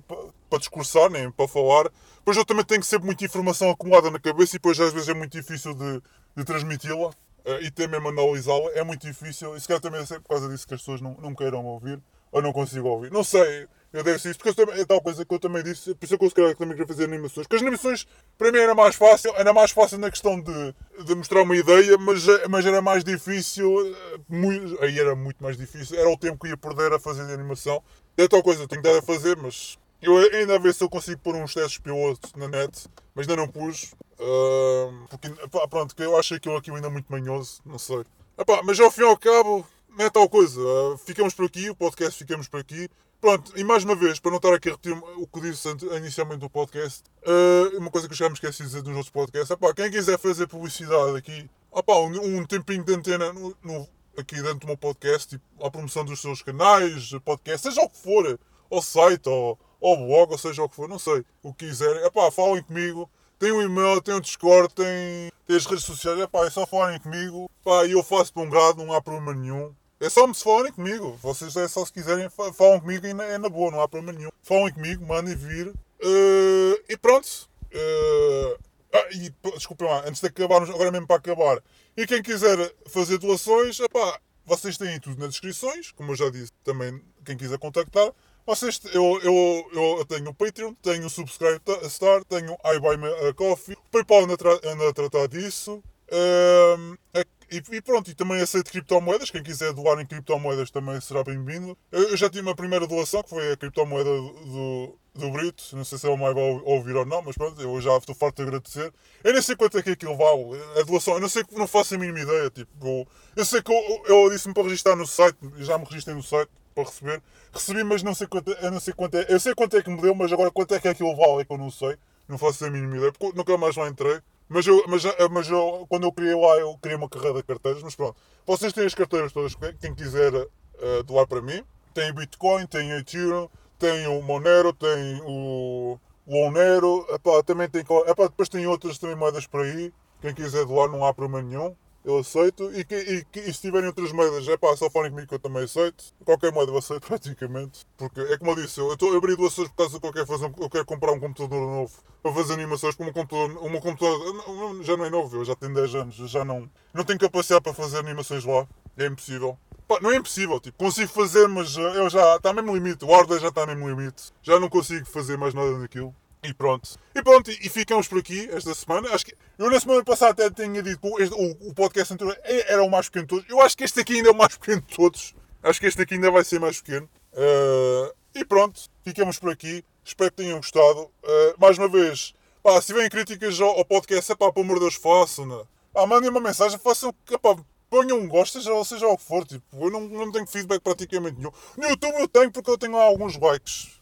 [SPEAKER 1] para, discursar nem para falar, Pois eu também tenho sempre muita informação acumulada na cabeça e depois às vezes é muito difícil de, de transmiti-la uh, e ter mesmo analisá-la. É muito difícil. E se calhar também é por causa disso que as pessoas não, não queiram ouvir ou não consigam ouvir. Não sei, eu devo ser isso, porque é tal coisa que eu também disse, por isso é que eu se também queria fazer animações. Porque as animações, para mim, era mais fácil, era mais fácil na questão de, de mostrar uma ideia, mas, mas era mais difícil, eh, muito, aí era muito mais difícil, era o tempo que ia perder a fazer de animação. É tal coisa, tenho que dar a fazer, mas eu ainda a ver se eu consigo pôr uns testes pilotos na net, mas ainda não pus. Uh, porque, pá, pronto, eu acho aquilo aqui ainda muito manhoso, não sei. Epá, mas ao fim e ao cabo, não é tal coisa. Uh, ficamos por aqui, o podcast ficamos por aqui. Pronto, e mais uma vez, para não estar aqui a repetir o que disse inicialmente do podcast, uh, uma coisa que eu já me esqueci de dizer nos outros podcasts, epá, quem quiser fazer publicidade aqui, epá, um, um tempinho de antena no, no, aqui dentro do meu podcast, tipo, a promoção dos seus canais, podcast, seja o que for, ou site, ou ou blog, ou seja o que for, não sei, o que quiserem. É pá, falem comigo. Tem um e-mail, tem um Discord, tem, tem as redes sociais. É pá, é só falarem comigo. Pá, eu faço de um grado, não há problema nenhum. É só me se falarem comigo. Vocês é só se quiserem, falam comigo e é na boa, não há problema nenhum. Falem comigo, mandem vir. Uh, e pronto. Uh, ah, e desculpem lá, antes de acabarmos, agora mesmo para acabar. E quem quiser fazer doações, epá, vocês têm tudo nas descrições, como eu já disse, também quem quiser contactar. Vocês, eu, eu, eu tenho o Patreon, tenho o Subscribe Star, tenho o I a Coffee, o PayPal anda, anda a tratar disso. Um, é, e, e, pronto, e também aceito criptomoedas. Quem quiser doar em criptomoedas também será bem-vindo. Eu, eu, já tive uma primeira doação, que foi a criptomoeda do, do Brito. Não sei se é o mais vai ouvir ou não, mas pronto, eu já estou farto de agradecer. Eu nem sei quanto é que aquilo vale. A doação, eu não sei, não faço a mínima ideia. Tipo, eu, eu sei que eu, eu disse-me para registrar no site, já me registrei no site para receber. Recebi, mas não sei quanto, eu não sei quanto é. Eu sei quanto é que me deu, mas agora quanto é que aquilo vale é que eu não sei. Não faço a mínima ideia, porque nunca mais lá entrei. Mas, eu, mas, mas eu, quando eu criei lá, eu criei uma carreira de carteiras. Mas pronto, vocês têm as carteiras todas, quem quiser uh, doar para mim. Tem Bitcoin, tem Ethereum, tem o Monero, tem o Lonero. Epá, também tem, epá, depois tem outras também moedas por aí. Quem quiser doar, não há problema nenhum eu aceito. E, que, e, que, e se tiverem outras moedas, é pá, só falem comigo que eu também aceito. Qualquer moeda eu aceito praticamente. Porque é como eu disse, eu, eu, eu abri doações por causa que eu quero, fazer, eu quero comprar um computador novo para fazer animações com um computador. Um computador já não é novo, eu já tenho 10 anos, já não, não tenho capacidade para fazer animações lá. É impossível. Pá, não é impossível, tipo, consigo fazer, mas eu já está mesmo limite. O hardware já está mesmo limite. Já não consigo fazer mais nada daquilo. E pronto. E pronto, e ficamos por aqui esta semana. Acho que eu na semana passada até tinha dito que o, o, podcast anterior é, era o mais pequeno de todos. Eu acho que este aqui ainda é o mais pequeno de todos. Acho que este aqui ainda vai ser mais pequeno. Uh, e pronto, ficamos por aqui. Espero que tenham gostado. Uh, mais uma vez, pá, se tiverem críticas ao, ao podcast, é pá, pelo amor de Deus, façam. Né? Ah, mandem uma mensagem, façam. Epá, ponham um gosto, seja, seja o que for. Tipo, eu não, não tenho feedback praticamente nenhum. No YouTube eu tenho porque eu tenho lá alguns likes.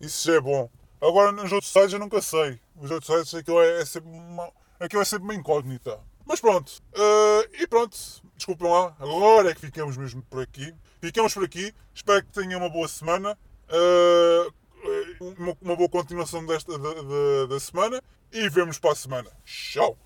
[SPEAKER 1] Isso já é bom. Agora nos outros sites eu nunca sei. Os outros sites aquilo é, é sempre uma, aquilo é sempre uma incógnita. Mas pronto. Uh, e pronto. Desculpem lá. Agora é que ficamos mesmo por aqui. Ficamos por aqui. Espero que tenham uma boa semana. Uh, uma, uma, boa continuação desta da, da, da semana. E vemos para a semana. Tchau!